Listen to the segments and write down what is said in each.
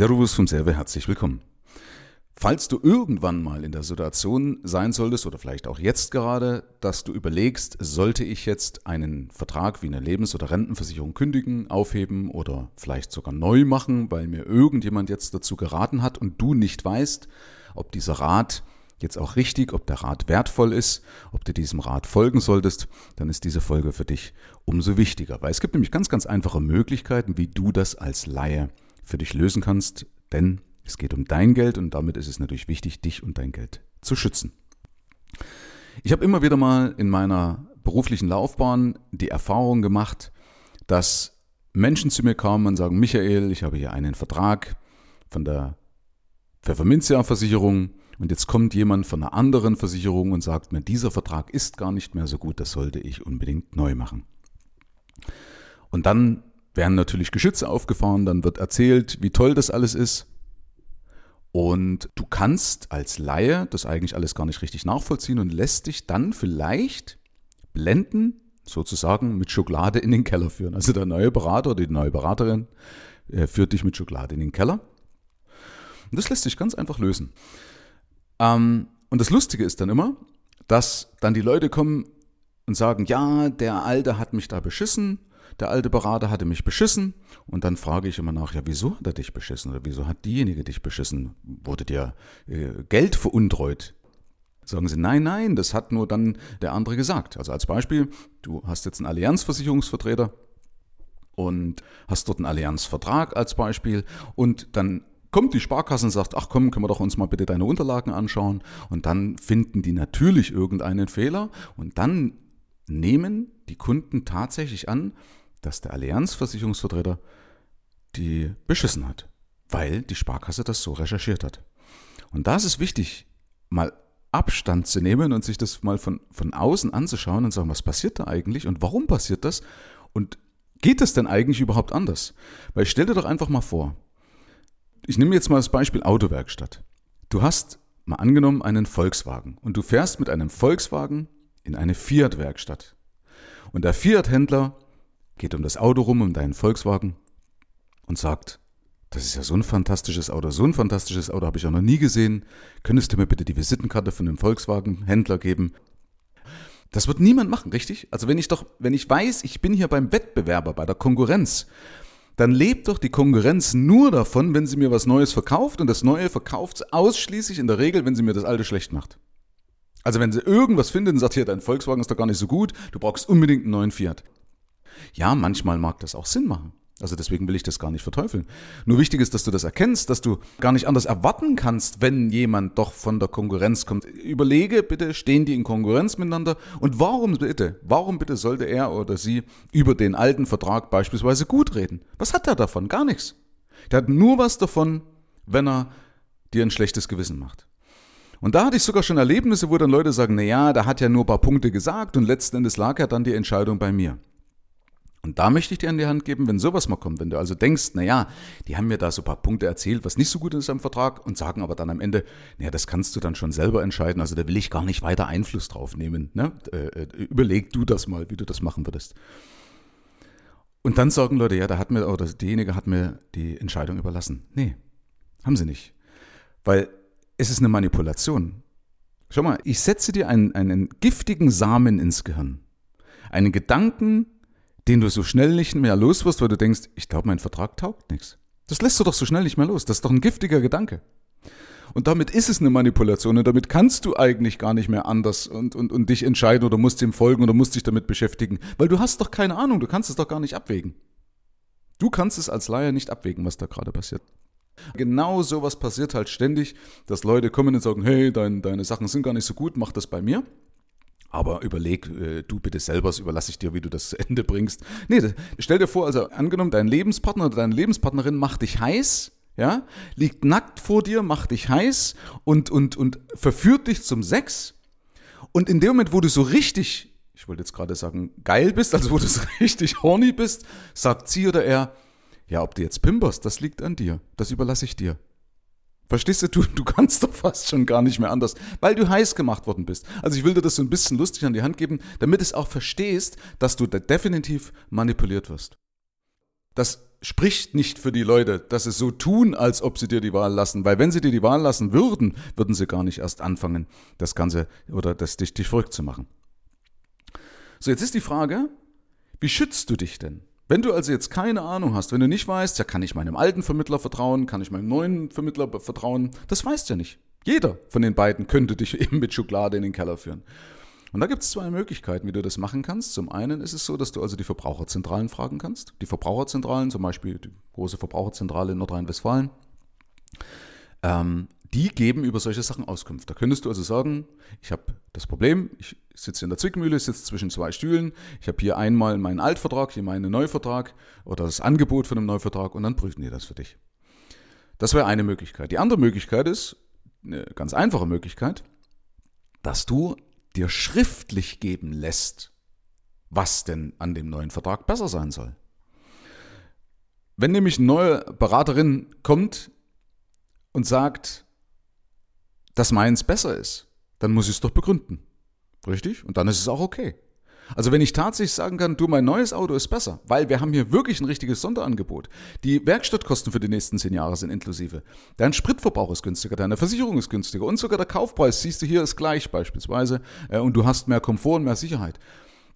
Servus vom Serve, herzlich willkommen. Falls du irgendwann mal in der Situation sein solltest oder vielleicht auch jetzt gerade, dass du überlegst, sollte ich jetzt einen Vertrag wie eine Lebens- oder Rentenversicherung kündigen, aufheben oder vielleicht sogar neu machen, weil mir irgendjemand jetzt dazu geraten hat und du nicht weißt, ob dieser Rat jetzt auch richtig, ob der Rat wertvoll ist, ob du diesem Rat folgen solltest, dann ist diese Folge für dich umso wichtiger. Weil es gibt nämlich ganz, ganz einfache Möglichkeiten, wie du das als Laie für dich lösen kannst, denn es geht um dein Geld und damit ist es natürlich wichtig, dich und dein Geld zu schützen. Ich habe immer wieder mal in meiner beruflichen Laufbahn die Erfahrung gemacht, dass Menschen zu mir kamen und sagen, Michael, ich habe hier einen Vertrag von der Pfefferminzia-Versicherung und jetzt kommt jemand von einer anderen Versicherung und sagt mir, dieser Vertrag ist gar nicht mehr so gut, das sollte ich unbedingt neu machen. Und dann werden natürlich Geschütze aufgefahren, dann wird erzählt, wie toll das alles ist. Und du kannst als Laie das eigentlich alles gar nicht richtig nachvollziehen und lässt dich dann vielleicht blenden, sozusagen mit Schokolade in den Keller führen. Also der neue Berater oder die neue Beraterin äh, führt dich mit Schokolade in den Keller. Und das lässt sich ganz einfach lösen. Ähm, und das Lustige ist dann immer, dass dann die Leute kommen und sagen, ja, der Alte hat mich da beschissen der alte Berater hatte mich beschissen. Und dann frage ich immer nach, ja, wieso hat er dich beschissen? Oder wieso hat diejenige dich beschissen? Wurde dir äh, Geld veruntreut? Sagen sie, nein, nein, das hat nur dann der andere gesagt. Also als Beispiel, du hast jetzt einen Allianzversicherungsvertreter und hast dort einen Allianzvertrag als Beispiel und dann kommt die Sparkasse und sagt, ach komm, können wir doch uns mal bitte deine Unterlagen anschauen und dann finden die natürlich irgendeinen Fehler und dann nehmen die Kunden tatsächlich an, dass der Allianz-Versicherungsvertreter die beschissen hat, weil die Sparkasse das so recherchiert hat. Und da ist es wichtig, mal Abstand zu nehmen und sich das mal von, von außen anzuschauen und sagen, was passiert da eigentlich und warum passiert das und geht das denn eigentlich überhaupt anders? Weil stell dir doch einfach mal vor, ich nehme jetzt mal das Beispiel Autowerkstatt. Du hast mal angenommen einen Volkswagen und du fährst mit einem Volkswagen in eine Fiat-Werkstatt. Und der Fiat-Händler geht um das Auto rum, um deinen Volkswagen und sagt, das ist ja so ein fantastisches Auto, so ein fantastisches Auto habe ich ja noch nie gesehen. Könntest du mir bitte die Visitenkarte von dem Volkswagen-Händler geben? Das wird niemand machen, richtig? Also wenn ich doch, wenn ich weiß, ich bin hier beim Wettbewerber, bei der Konkurrenz, dann lebt doch die Konkurrenz nur davon, wenn sie mir was Neues verkauft und das Neue verkauft ausschließlich in der Regel, wenn sie mir das Alte schlecht macht. Also wenn sie irgendwas findet und sagt, hier, dein Volkswagen ist doch gar nicht so gut, du brauchst unbedingt einen neuen Fiat. Ja, manchmal mag das auch Sinn machen. Also deswegen will ich das gar nicht verteufeln. Nur wichtig ist, dass du das erkennst, dass du gar nicht anders erwarten kannst, wenn jemand doch von der Konkurrenz kommt. Überlege bitte, stehen die in Konkurrenz miteinander? Und warum bitte, warum bitte sollte er oder sie über den alten Vertrag beispielsweise gut reden? Was hat er davon? Gar nichts. Der hat nur was davon, wenn er dir ein schlechtes Gewissen macht. Und da hatte ich sogar schon Erlebnisse, wo dann Leute sagen, na ja, da hat ja nur ein paar Punkte gesagt und letzten Endes lag ja dann die Entscheidung bei mir. Und da möchte ich dir an die Hand geben, wenn sowas mal kommt, wenn du also denkst, na ja, die haben mir da so ein paar Punkte erzählt, was nicht so gut ist am Vertrag und sagen aber dann am Ende, naja, das kannst du dann schon selber entscheiden, also da will ich gar nicht weiter Einfluss drauf nehmen. Ne? Äh, äh, überleg du das mal, wie du das machen würdest. Und dann sagen Leute, ja, da hat mir, oder diejenige hat mir die Entscheidung überlassen. Nee, haben sie nicht. Weil es ist eine Manipulation. Schau mal, ich setze dir einen, einen giftigen Samen ins Gehirn. Einen Gedanken, den du so schnell nicht mehr los wirst, weil du denkst, ich glaube, mein Vertrag taugt nichts. Das lässt du doch so schnell nicht mehr los. Das ist doch ein giftiger Gedanke. Und damit ist es eine Manipulation und damit kannst du eigentlich gar nicht mehr anders und, und, und dich entscheiden oder musst dem folgen oder musst dich damit beschäftigen, weil du hast doch keine Ahnung, du kannst es doch gar nicht abwägen. Du kannst es als Laie nicht abwägen, was da gerade passiert. Genau sowas passiert halt ständig, dass Leute kommen und sagen, hey, dein, deine Sachen sind gar nicht so gut, mach das bei mir. Aber überleg äh, du bitte selber, das überlasse ich dir, wie du das zu Ende bringst. Nee, stell dir vor, also angenommen, dein Lebenspartner oder deine Lebenspartnerin macht dich heiß, ja, liegt nackt vor dir, macht dich heiß und, und, und verführt dich zum Sex. Und in dem Moment, wo du so richtig, ich wollte jetzt gerade sagen, geil bist, also wo du so richtig horny bist, sagt sie oder er, ja, ob du jetzt pimperst, das liegt an dir. Das überlasse ich dir. Verstehst du, du, du kannst doch fast schon gar nicht mehr anders, weil du heiß gemacht worden bist. Also ich will dir das so ein bisschen lustig an die Hand geben, damit es auch verstehst, dass du da definitiv manipuliert wirst. Das spricht nicht für die Leute, dass sie so tun, als ob sie dir die Wahl lassen. Weil wenn sie dir die Wahl lassen würden, würden sie gar nicht erst anfangen, das Ganze oder das dich, dich verrückt zu machen. So, jetzt ist die Frage, wie schützt du dich denn? Wenn du also jetzt keine Ahnung hast, wenn du nicht weißt, ja, kann ich meinem alten Vermittler vertrauen, kann ich meinem neuen Vermittler vertrauen, das weißt du ja nicht. Jeder von den beiden könnte dich eben mit Schokolade in den Keller führen. Und da gibt es zwei Möglichkeiten, wie du das machen kannst. Zum einen ist es so, dass du also die Verbraucherzentralen fragen kannst. Die Verbraucherzentralen, zum Beispiel die große Verbraucherzentrale in Nordrhein-Westfalen, ähm, die geben über solche Sachen Auskunft. Da könntest du also sagen, ich habe das Problem, ich sitze in der Zwickmühle, sitze zwischen zwei Stühlen, ich habe hier einmal meinen Altvertrag, hier meinen Neuvertrag oder das Angebot von einem Neuvertrag und dann prüfen die das für dich. Das wäre eine Möglichkeit. Die andere Möglichkeit ist, eine ganz einfache Möglichkeit, dass du dir schriftlich geben lässt, was denn an dem neuen Vertrag besser sein soll. Wenn nämlich eine neue Beraterin kommt und sagt, dass meins besser ist, dann muss ich es doch begründen. Richtig? Und dann ist es auch okay. Also wenn ich tatsächlich sagen kann, du, mein neues Auto ist besser, weil wir haben hier wirklich ein richtiges Sonderangebot. Die Werkstattkosten für die nächsten zehn Jahre sind inklusive. Dein Spritverbrauch ist günstiger, deine Versicherung ist günstiger und sogar der Kaufpreis, siehst du hier, ist gleich beispielsweise äh, und du hast mehr Komfort und mehr Sicherheit.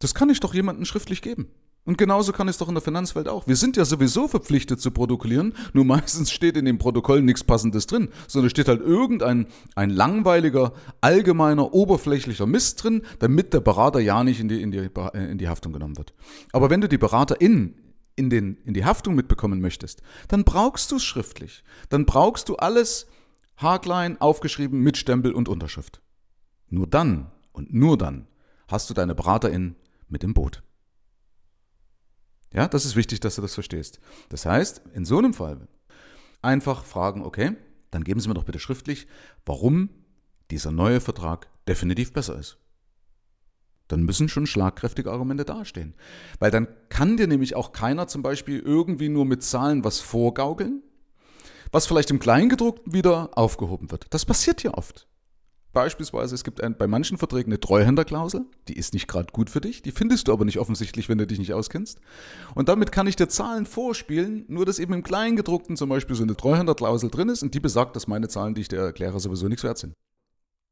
Das kann ich doch jemandem schriftlich geben. Und genauso kann es doch in der Finanzwelt auch. Wir sind ja sowieso verpflichtet zu protokollieren, nur meistens steht in dem Protokoll nichts Passendes drin, sondern steht halt irgendein ein langweiliger, allgemeiner, oberflächlicher Mist drin, damit der Berater ja nicht in die, in die, in die Haftung genommen wird. Aber wenn du die BeraterInnen in, den, in die Haftung mitbekommen möchtest, dann brauchst du es schriftlich. Dann brauchst du alles haarklein aufgeschrieben mit Stempel und Unterschrift. Nur dann und nur dann hast du deine BeraterInnen mit im Boot. Ja, das ist wichtig, dass du das verstehst. Das heißt, in so einem Fall einfach fragen, okay, dann geben Sie mir doch bitte schriftlich, warum dieser neue Vertrag definitiv besser ist. Dann müssen schon schlagkräftige Argumente dastehen. Weil dann kann dir nämlich auch keiner zum Beispiel irgendwie nur mit Zahlen was vorgaukeln, was vielleicht im Kleingedruckten wieder aufgehoben wird. Das passiert ja oft. Beispielsweise, es gibt ein, bei manchen Verträgen eine Treuhänderklausel, die ist nicht gerade gut für dich, die findest du aber nicht offensichtlich, wenn du dich nicht auskennst. Und damit kann ich dir Zahlen vorspielen, nur dass eben im Kleingedruckten zum Beispiel so eine Treuhänderklausel drin ist und die besagt, dass meine Zahlen, die ich dir erkläre, sowieso nichts wert sind.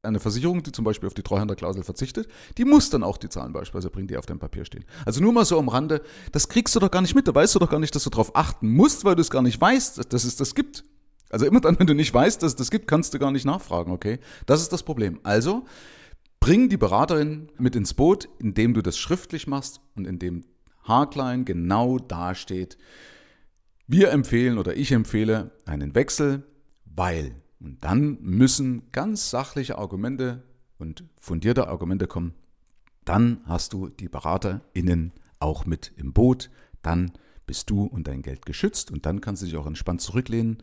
Eine Versicherung, die zum Beispiel auf die Treuhänderklausel verzichtet, die muss dann auch die Zahlen beispielsweise bringen, die auf dem Papier stehen. Also nur mal so am Rande, das kriegst du doch gar nicht mit, da weißt du doch gar nicht, dass du darauf achten musst, weil du es gar nicht weißt, dass es das gibt. Also immer dann, wenn du nicht weißt, dass es das gibt, kannst du gar nicht nachfragen, okay? Das ist das Problem. Also bring die Beraterin mit ins Boot, indem du das schriftlich machst und indem haarklein genau dasteht. Wir empfehlen oder ich empfehle einen Wechsel, weil. Und dann müssen ganz sachliche Argumente und fundierte Argumente kommen. Dann hast du die BeraterInnen auch mit im Boot. Dann bist du und dein Geld geschützt und dann kannst du dich auch entspannt zurücklehnen